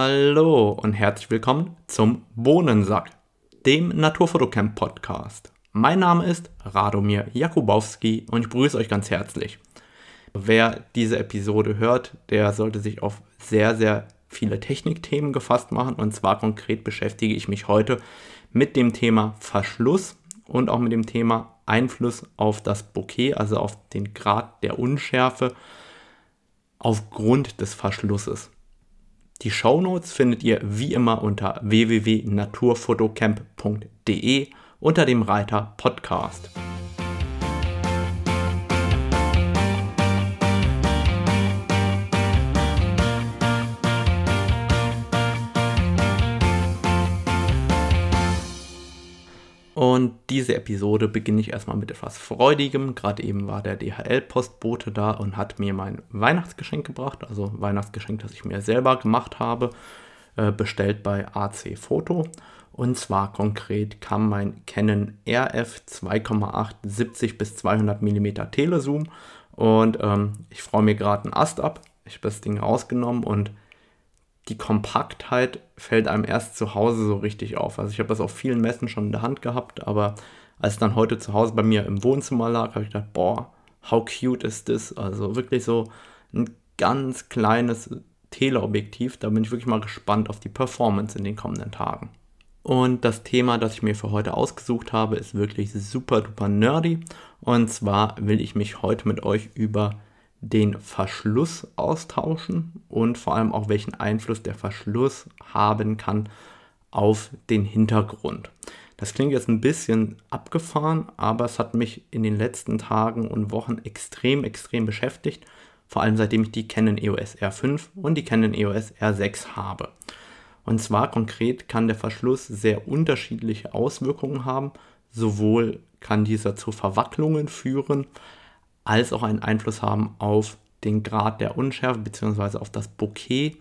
Hallo und herzlich willkommen zum Bohnensack, dem Naturfotocamp Podcast. Mein Name ist Radomir Jakubowski und ich begrüße euch ganz herzlich. Wer diese Episode hört, der sollte sich auf sehr, sehr viele Technikthemen gefasst machen. Und zwar konkret beschäftige ich mich heute mit dem Thema Verschluss und auch mit dem Thema Einfluss auf das Bouquet, also auf den Grad der Unschärfe aufgrund des Verschlusses. Die Shownotes findet ihr wie immer unter www.naturfotocamp.de unter dem Reiter Podcast. Und diese Episode beginne ich erstmal mit etwas Freudigem. Gerade eben war der DHL-Postbote da und hat mir mein Weihnachtsgeschenk gebracht. Also Weihnachtsgeschenk, das ich mir selber gemacht habe, äh, bestellt bei AC Foto. Und zwar konkret kam mein Canon RF 2,8 70 bis 200 mm Telezoom. Und ähm, ich freue mir gerade einen Ast ab. Ich habe das Ding rausgenommen und die Kompaktheit fällt einem erst zu Hause so richtig auf. Also ich habe das auf vielen Messen schon in der Hand gehabt, aber als es dann heute zu Hause bei mir im Wohnzimmer lag, habe ich gedacht, boah, how cute ist das? Also wirklich so ein ganz kleines Teleobjektiv. Da bin ich wirklich mal gespannt auf die Performance in den kommenden Tagen. Und das Thema, das ich mir für heute ausgesucht habe, ist wirklich super duper nerdy. Und zwar will ich mich heute mit euch über den Verschluss austauschen und vor allem auch welchen Einfluss der Verschluss haben kann auf den Hintergrund. Das klingt jetzt ein bisschen abgefahren, aber es hat mich in den letzten Tagen und Wochen extrem, extrem beschäftigt. Vor allem seitdem ich die Canon EOS R5 und die Canon EOS R6 habe. Und zwar konkret kann der Verschluss sehr unterschiedliche Auswirkungen haben. Sowohl kann dieser zu Verwacklungen führen, als auch einen Einfluss haben auf den Grad der Unschärfe bzw. auf das Bouquet.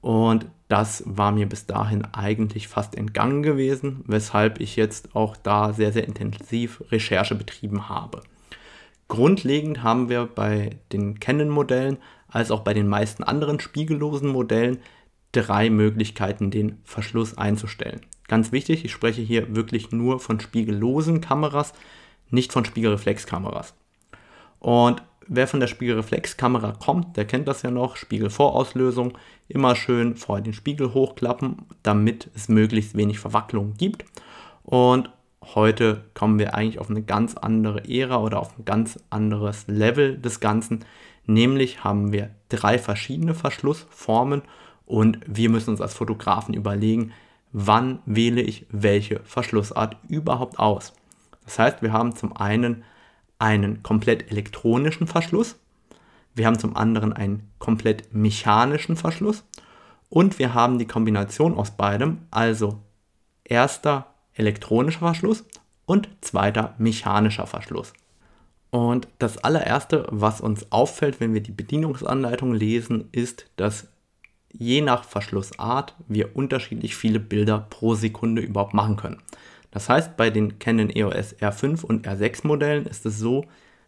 Und das war mir bis dahin eigentlich fast entgangen gewesen, weshalb ich jetzt auch da sehr, sehr intensiv Recherche betrieben habe. Grundlegend haben wir bei den Canon-Modellen als auch bei den meisten anderen spiegellosen Modellen drei Möglichkeiten, den Verschluss einzustellen. Ganz wichtig, ich spreche hier wirklich nur von spiegellosen Kameras, nicht von Spiegelreflexkameras. Und wer von der Spiegelreflexkamera kommt, der kennt das ja noch, Spiegelvorauslösung, immer schön vorher den Spiegel hochklappen, damit es möglichst wenig Verwacklung gibt. Und heute kommen wir eigentlich auf eine ganz andere Ära oder auf ein ganz anderes Level des Ganzen. Nämlich haben wir drei verschiedene Verschlussformen und wir müssen uns als Fotografen überlegen, wann wähle ich welche Verschlussart überhaupt aus. Das heißt, wir haben zum einen einen komplett elektronischen Verschluss, wir haben zum anderen einen komplett mechanischen Verschluss und wir haben die Kombination aus beidem, also erster elektronischer Verschluss und zweiter mechanischer Verschluss. Und das allererste, was uns auffällt, wenn wir die Bedienungsanleitung lesen, ist, dass je nach Verschlussart wir unterschiedlich viele Bilder pro Sekunde überhaupt machen können. Das heißt, bei den Canon EOS R5 und R6 Modellen ist es so,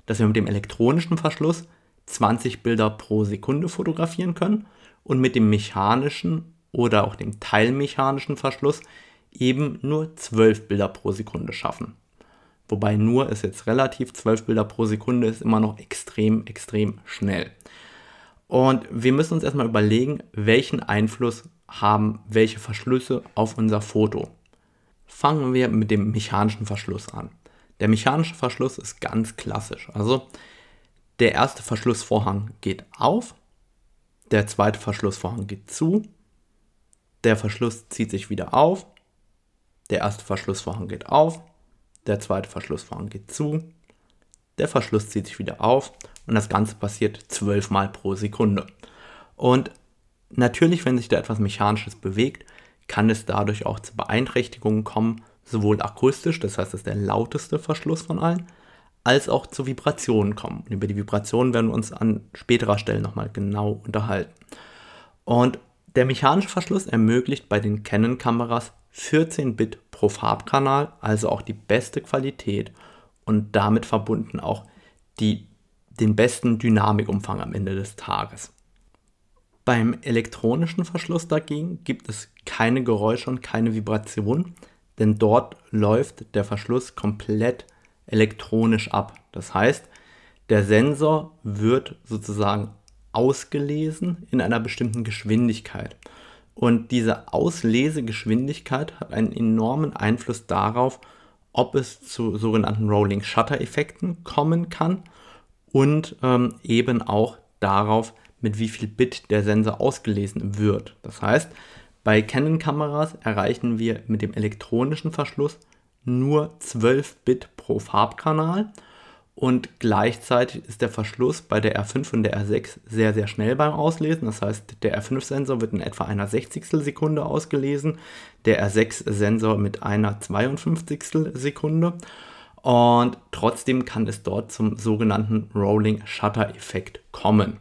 dass wir mit dem elektronischen Verschluss 20 Bilder pro Sekunde fotografieren können und mit dem mechanischen oder auch dem teilmechanischen Verschluss eben nur 12 Bilder pro Sekunde schaffen. Wobei nur ist jetzt relativ, 12 Bilder pro Sekunde ist immer noch extrem, extrem schnell. Und wir müssen uns erstmal überlegen, welchen Einfluss haben welche Verschlüsse auf unser Foto. Fangen wir mit dem mechanischen Verschluss an. Der mechanische Verschluss ist ganz klassisch. Also der erste Verschlussvorhang geht auf, der zweite Verschlussvorhang geht zu, der Verschluss zieht sich wieder auf, der erste Verschlussvorhang geht auf, der zweite Verschlussvorhang geht zu, der Verschluss zieht sich wieder auf und das Ganze passiert zwölfmal pro Sekunde. Und natürlich, wenn sich da etwas Mechanisches bewegt, kann es dadurch auch zu Beeinträchtigungen kommen, sowohl akustisch, das heißt, das ist der lauteste Verschluss von allen, als auch zu Vibrationen kommen. Und über die Vibrationen werden wir uns an späterer Stelle nochmal genau unterhalten. Und der mechanische Verschluss ermöglicht bei den Canon-Kameras 14 Bit pro Farbkanal, also auch die beste Qualität und damit verbunden auch die, den besten Dynamikumfang am Ende des Tages. Beim elektronischen Verschluss dagegen gibt es keine Geräusche und keine Vibration, denn dort läuft der Verschluss komplett elektronisch ab. Das heißt, der Sensor wird sozusagen ausgelesen in einer bestimmten Geschwindigkeit. Und diese Auslesegeschwindigkeit hat einen enormen Einfluss darauf, ob es zu sogenannten Rolling Shutter Effekten kommen kann und ähm, eben auch darauf, mit wie viel Bit der Sensor ausgelesen wird. Das heißt, bei Canon-Kameras erreichen wir mit dem elektronischen Verschluss nur 12 Bit pro Farbkanal und gleichzeitig ist der Verschluss bei der R5 und der R6 sehr, sehr schnell beim Auslesen. Das heißt, der R5-Sensor wird in etwa einer 60. Sekunde ausgelesen, der R6-Sensor mit einer 52. Sekunde. Und trotzdem kann es dort zum sogenannten Rolling Shutter Effekt kommen.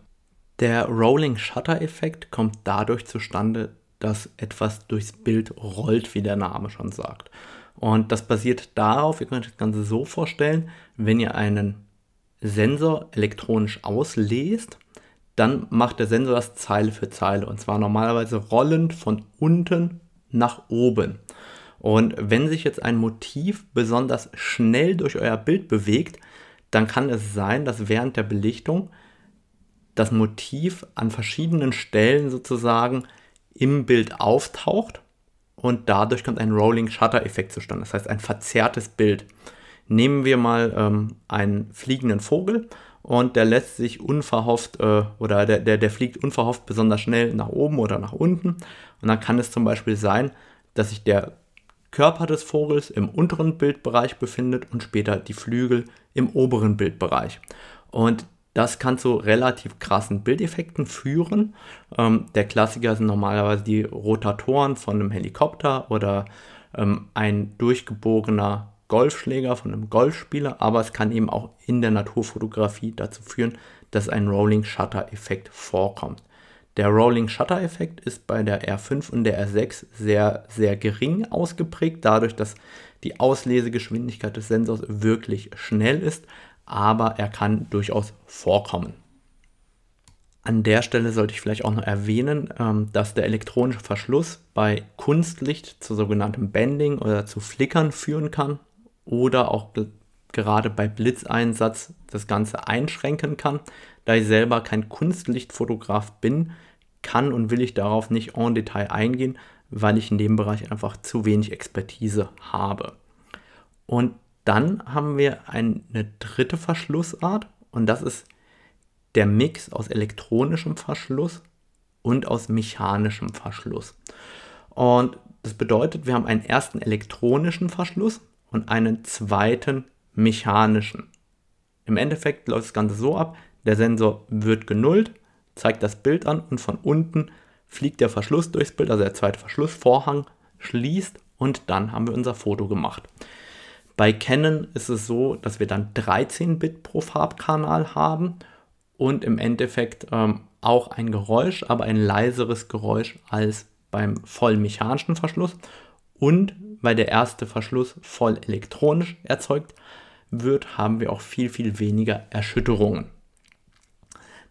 Der Rolling Shutter Effekt kommt dadurch zustande, dass etwas durchs Bild rollt, wie der Name schon sagt. Und das basiert darauf, ihr könnt das Ganze so vorstellen, wenn ihr einen Sensor elektronisch auslest, dann macht der Sensor das Zeile für Zeile und zwar normalerweise rollend von unten nach oben. Und wenn sich jetzt ein Motiv besonders schnell durch euer Bild bewegt, dann kann es sein, dass während der Belichtung das Motiv an verschiedenen Stellen sozusagen im Bild auftaucht und dadurch kommt ein Rolling Shutter Effekt zustande, das heißt ein verzerrtes Bild. Nehmen wir mal ähm, einen fliegenden Vogel und der lässt sich unverhofft äh, oder der, der, der fliegt unverhofft besonders schnell nach oben oder nach unten und dann kann es zum Beispiel sein, dass sich der Körper des Vogels im unteren Bildbereich befindet und später die Flügel im oberen Bildbereich. Und das kann zu relativ krassen Bildeffekten führen. Ähm, der Klassiker sind normalerweise die Rotatoren von einem Helikopter oder ähm, ein durchgebogener Golfschläger von einem Golfspieler, aber es kann eben auch in der Naturfotografie dazu führen, dass ein Rolling Shutter Effekt vorkommt. Der Rolling Shutter Effekt ist bei der R5 und der R6 sehr, sehr gering ausgeprägt, dadurch, dass die Auslesegeschwindigkeit des Sensors wirklich schnell ist, aber er kann durchaus vorkommen. An der Stelle sollte ich vielleicht auch noch erwähnen, ähm, dass der elektronische Verschluss bei Kunstlicht zu sogenanntem Bending oder zu Flickern führen kann oder auch gerade bei Blitzeinsatz das Ganze einschränken kann. Da ich selber kein Kunstlichtfotograf bin, kann und will ich darauf nicht en Detail eingehen, weil ich in dem Bereich einfach zu wenig Expertise habe. Und dann haben wir eine dritte Verschlussart und das ist der Mix aus elektronischem Verschluss und aus mechanischem Verschluss. Und das bedeutet, wir haben einen ersten elektronischen Verschluss und einen zweiten mechanischen. Im Endeffekt läuft das Ganze so ab, der Sensor wird genullt, zeigt das Bild an und von unten fliegt der Verschluss durchs Bild, also der zweite Verschlussvorhang schließt und dann haben wir unser Foto gemacht. Bei Canon ist es so, dass wir dann 13 Bit pro Farbkanal haben und im Endeffekt ähm, auch ein Geräusch, aber ein leiseres Geräusch als beim voll mechanischen Verschluss. Und weil der erste Verschluss voll elektronisch erzeugt wird, haben wir auch viel, viel weniger Erschütterungen.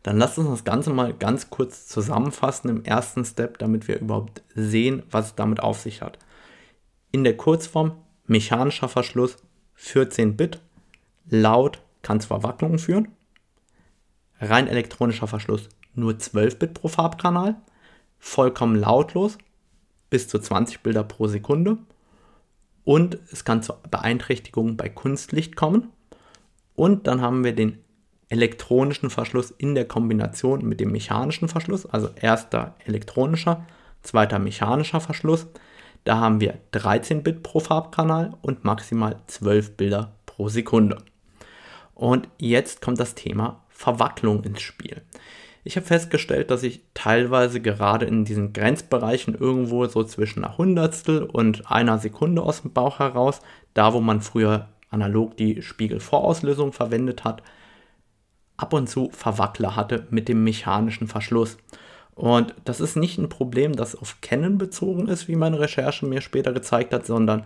Dann lasst uns das Ganze mal ganz kurz zusammenfassen im ersten Step, damit wir überhaupt sehen, was es damit auf sich hat. In der Kurzform mechanischer Verschluss 14 Bit, laut kann zwar Wacklungen führen, rein elektronischer Verschluss nur 12 Bit pro Farbkanal, vollkommen lautlos bis zu 20 Bilder pro Sekunde. Und es kann zu Beeinträchtigungen bei Kunstlicht kommen. Und dann haben wir den elektronischen Verschluss in der Kombination mit dem mechanischen Verschluss, also erster elektronischer, zweiter mechanischer Verschluss, da haben wir 13 Bit pro Farbkanal und maximal 12 Bilder pro Sekunde. Und jetzt kommt das Thema Verwacklung ins Spiel. Ich habe festgestellt, dass ich teilweise gerade in diesen Grenzbereichen irgendwo so zwischen einer Hundertstel und einer Sekunde aus dem Bauch heraus, da wo man früher analog die Spiegelvorauslösung verwendet hat, ab und zu Verwackler hatte mit dem mechanischen Verschluss. Und das ist nicht ein Problem, das auf Canon bezogen ist, wie meine Recherche mir später gezeigt hat, sondern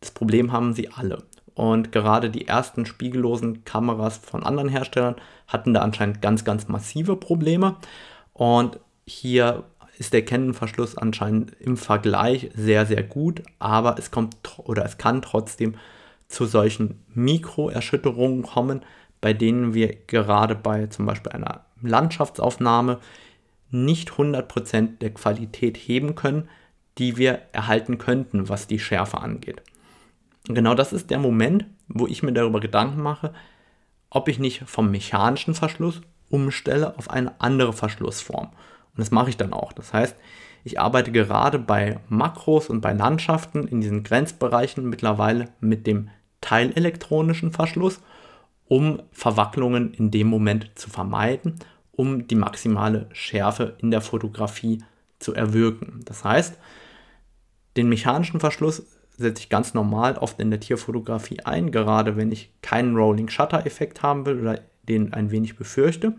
das Problem haben sie alle. Und gerade die ersten spiegellosen Kameras von anderen Herstellern hatten da anscheinend ganz, ganz massive Probleme. Und hier ist der Canon-Verschluss anscheinend im Vergleich sehr, sehr gut, aber es kommt oder es kann trotzdem zu solchen Mikroerschütterungen kommen, bei denen wir gerade bei zum Beispiel einer Landschaftsaufnahme nicht 100% der Qualität heben können, die wir erhalten könnten, was die Schärfe angeht. Genau das ist der Moment, wo ich mir darüber Gedanken mache, ob ich nicht vom mechanischen Verschluss umstelle auf eine andere Verschlussform. Und das mache ich dann auch. Das heißt, ich arbeite gerade bei Makros und bei Landschaften in diesen Grenzbereichen mittlerweile mit dem teilelektronischen Verschluss, um Verwacklungen in dem Moment zu vermeiden, um die maximale Schärfe in der Fotografie zu erwirken. Das heißt, den mechanischen Verschluss setze ich ganz normal oft in der Tierfotografie ein, gerade wenn ich keinen Rolling Shutter Effekt haben will oder den ein wenig befürchte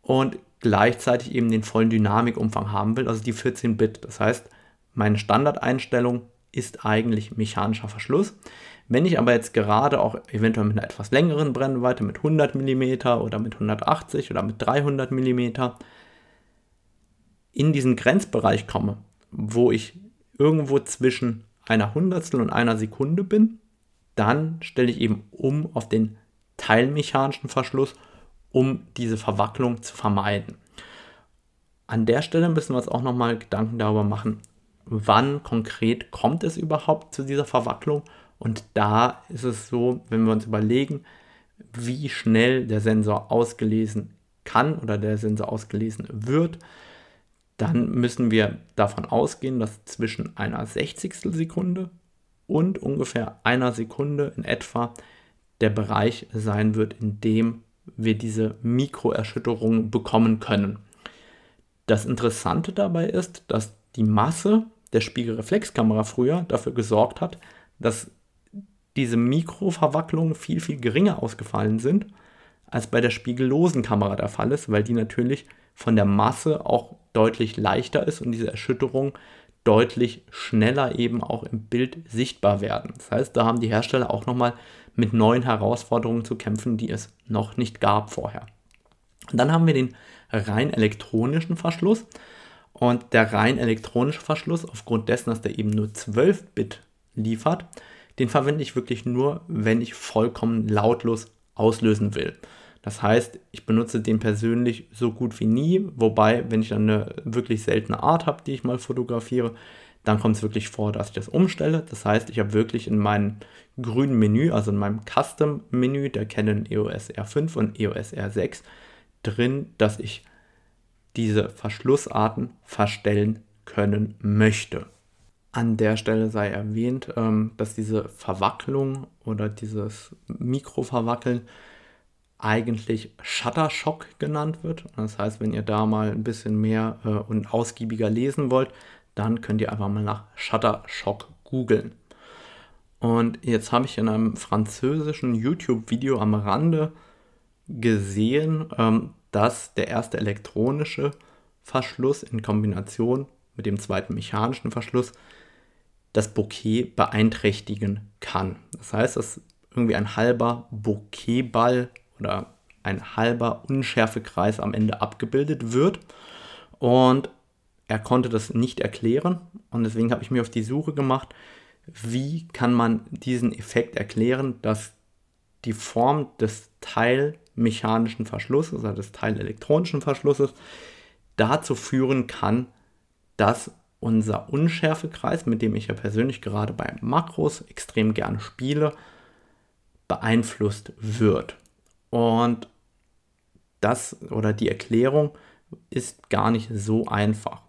und gleichzeitig eben den vollen Dynamikumfang haben will, also die 14 Bit. Das heißt, meine Standardeinstellung ist eigentlich mechanischer Verschluss. Wenn ich aber jetzt gerade auch eventuell mit einer etwas längeren Brennweite, mit 100 mm oder mit 180 oder mit 300 mm in diesen Grenzbereich komme, wo ich irgendwo zwischen einer Hundertstel und einer Sekunde bin, dann stelle ich eben um auf den teilmechanischen Verschluss, um diese Verwacklung zu vermeiden. An der Stelle müssen wir uns auch nochmal Gedanken darüber machen, wann konkret kommt es überhaupt zu dieser Verwacklung. Und da ist es so, wenn wir uns überlegen, wie schnell der Sensor ausgelesen kann oder der Sensor ausgelesen wird, dann müssen wir davon ausgehen, dass zwischen einer Sechzigstel Sekunde und ungefähr einer Sekunde in etwa der Bereich sein wird, in dem wir diese Mikroerschütterung bekommen können. Das Interessante dabei ist, dass die Masse der Spiegelreflexkamera früher dafür gesorgt hat, dass diese Mikroverwacklungen viel, viel geringer ausgefallen sind, als bei der spiegellosen Kamera der Fall ist, weil die natürlich von der Masse auch deutlich leichter ist und diese Erschütterungen deutlich schneller eben auch im Bild sichtbar werden. Das heißt, da haben die Hersteller auch nochmal mit neuen Herausforderungen zu kämpfen, die es noch nicht gab vorher. Und dann haben wir den rein elektronischen Verschluss. Und der rein elektronische Verschluss, aufgrund dessen, dass der eben nur 12 Bit liefert, den verwende ich wirklich nur, wenn ich vollkommen lautlos auslösen will. Das heißt, ich benutze den persönlich so gut wie nie, wobei, wenn ich dann eine wirklich seltene Art habe, die ich mal fotografiere, dann kommt es wirklich vor, dass ich das umstelle. Das heißt, ich habe wirklich in meinem grünen Menü, also in meinem Custom-Menü der Canon EOS R5 und EOS R6 drin, dass ich diese Verschlussarten verstellen können möchte. An der Stelle sei erwähnt, ähm, dass diese Verwacklung oder dieses Mikroverwackeln eigentlich Shuttershock genannt wird. Das heißt, wenn ihr da mal ein bisschen mehr äh, und ausgiebiger lesen wollt, dann könnt ihr einfach mal nach Shuttershock googeln. Und jetzt habe ich in einem französischen YouTube-Video am Rande gesehen, ähm, dass der erste elektronische Verschluss in Kombination mit dem zweiten mechanischen Verschluss das Bouquet beeinträchtigen kann. Das heißt, dass irgendwie ein halber Bouquetball oder ein halber Unschärfekreis am Ende abgebildet wird. Und er konnte das nicht erklären und deswegen habe ich mir auf die Suche gemacht, wie kann man diesen Effekt erklären, dass die Form des teilmechanischen Verschlusses, also des teilelektronischen Verschlusses, dazu führen kann, dass unser Unschärfekreis, mit dem ich ja persönlich gerade bei Makros extrem gerne spiele, beeinflusst wird. Und das oder die Erklärung ist gar nicht so einfach.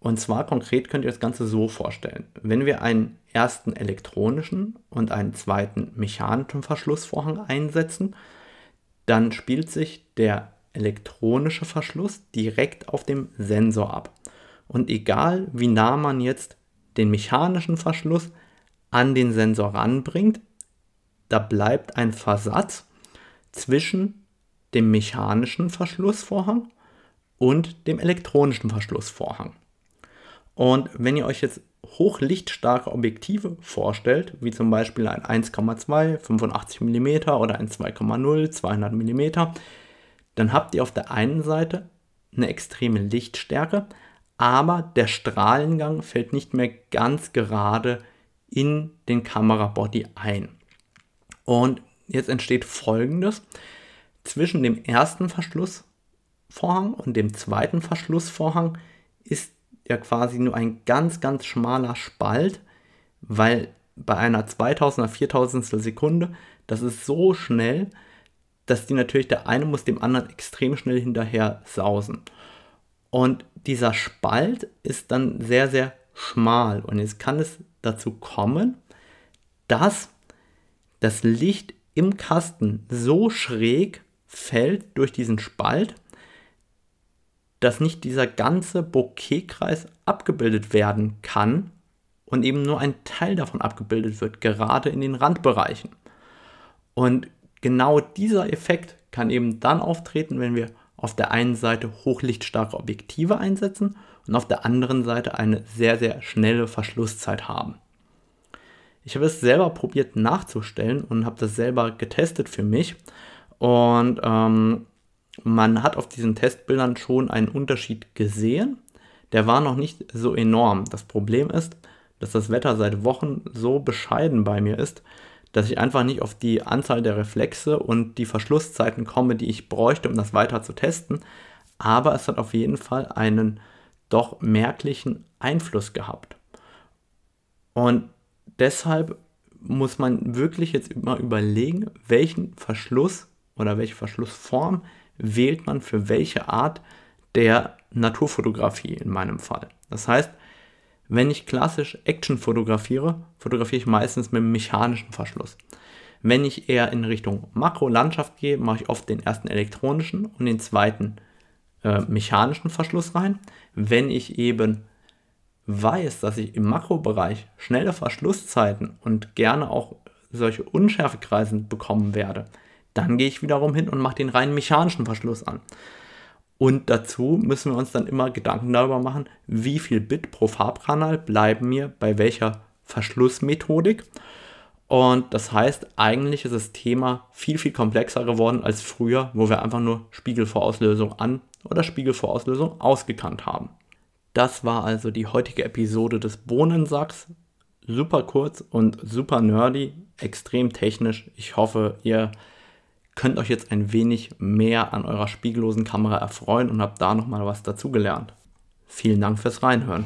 Und zwar konkret könnt ihr das Ganze so vorstellen. Wenn wir einen ersten elektronischen und einen zweiten mechanischen Verschlussvorhang einsetzen, dann spielt sich der elektronische Verschluss direkt auf dem Sensor ab. Und egal wie nah man jetzt den mechanischen Verschluss an den Sensor ranbringt, da bleibt ein Versatz zwischen dem mechanischen Verschlussvorhang und dem elektronischen Verschlussvorhang. Und wenn ihr euch jetzt hochlichtstarke Objektive vorstellt, wie zum Beispiel ein 1,2, 85 mm oder ein 2,0, 200 mm, dann habt ihr auf der einen Seite eine extreme Lichtstärke, aber der Strahlengang fällt nicht mehr ganz gerade in den Kamerabody ein. Und jetzt entsteht folgendes. Zwischen dem ersten Verschlussvorhang und dem zweiten Verschlussvorhang ist ja quasi nur ein ganz, ganz schmaler Spalt, weil bei einer 2000er, 4000 Sekunde, das ist so schnell, dass die natürlich der eine muss dem anderen extrem schnell hinterher sausen. Und dieser Spalt ist dann sehr, sehr schmal. Und jetzt kann es dazu kommen, dass das Licht im Kasten so schräg fällt durch diesen Spalt, dass nicht dieser ganze Bokehkreis abgebildet werden kann und eben nur ein Teil davon abgebildet wird, gerade in den Randbereichen. Und genau dieser Effekt kann eben dann auftreten, wenn wir auf der einen Seite hochlichtstarke Objektive einsetzen und auf der anderen Seite eine sehr, sehr schnelle Verschlusszeit haben. Ich habe es selber probiert nachzustellen und habe das selber getestet für mich. Und ähm, man hat auf diesen Testbildern schon einen Unterschied gesehen. Der war noch nicht so enorm. Das Problem ist, dass das Wetter seit Wochen so bescheiden bei mir ist, dass ich einfach nicht auf die Anzahl der Reflexe und die Verschlusszeiten komme, die ich bräuchte, um das weiter zu testen. Aber es hat auf jeden Fall einen doch merklichen Einfluss gehabt. Und deshalb muss man wirklich jetzt immer überlegen, welchen Verschluss oder welche Verschlussform wählt man für welche Art der Naturfotografie in meinem Fall. Das heißt, wenn ich klassisch Action fotografiere, fotografiere ich meistens mit einem mechanischen Verschluss. Wenn ich eher in Richtung Makro-Landschaft gehe, mache ich oft den ersten elektronischen und den zweiten äh, mechanischen Verschluss rein. Wenn ich eben weiß, dass ich im Makrobereich schnelle Verschlusszeiten und gerne auch solche Unschärfekreisen bekommen werde, dann gehe ich wiederum hin und mache den rein mechanischen Verschluss an. Und dazu müssen wir uns dann immer Gedanken darüber machen, wie viel Bit pro Farbkanal bleiben mir bei welcher Verschlussmethodik. Und das heißt, eigentlich ist das Thema viel, viel komplexer geworden als früher, wo wir einfach nur Spiegelvorauslösung an oder Spiegelvorauslösung ausgekannt haben. Das war also die heutige Episode des Bohnensacks. Super kurz und super nerdy, extrem technisch. Ich hoffe, ihr könnt euch jetzt ein wenig mehr an eurer spiegellosen Kamera erfreuen und habt da nochmal was dazugelernt. Vielen Dank fürs Reinhören.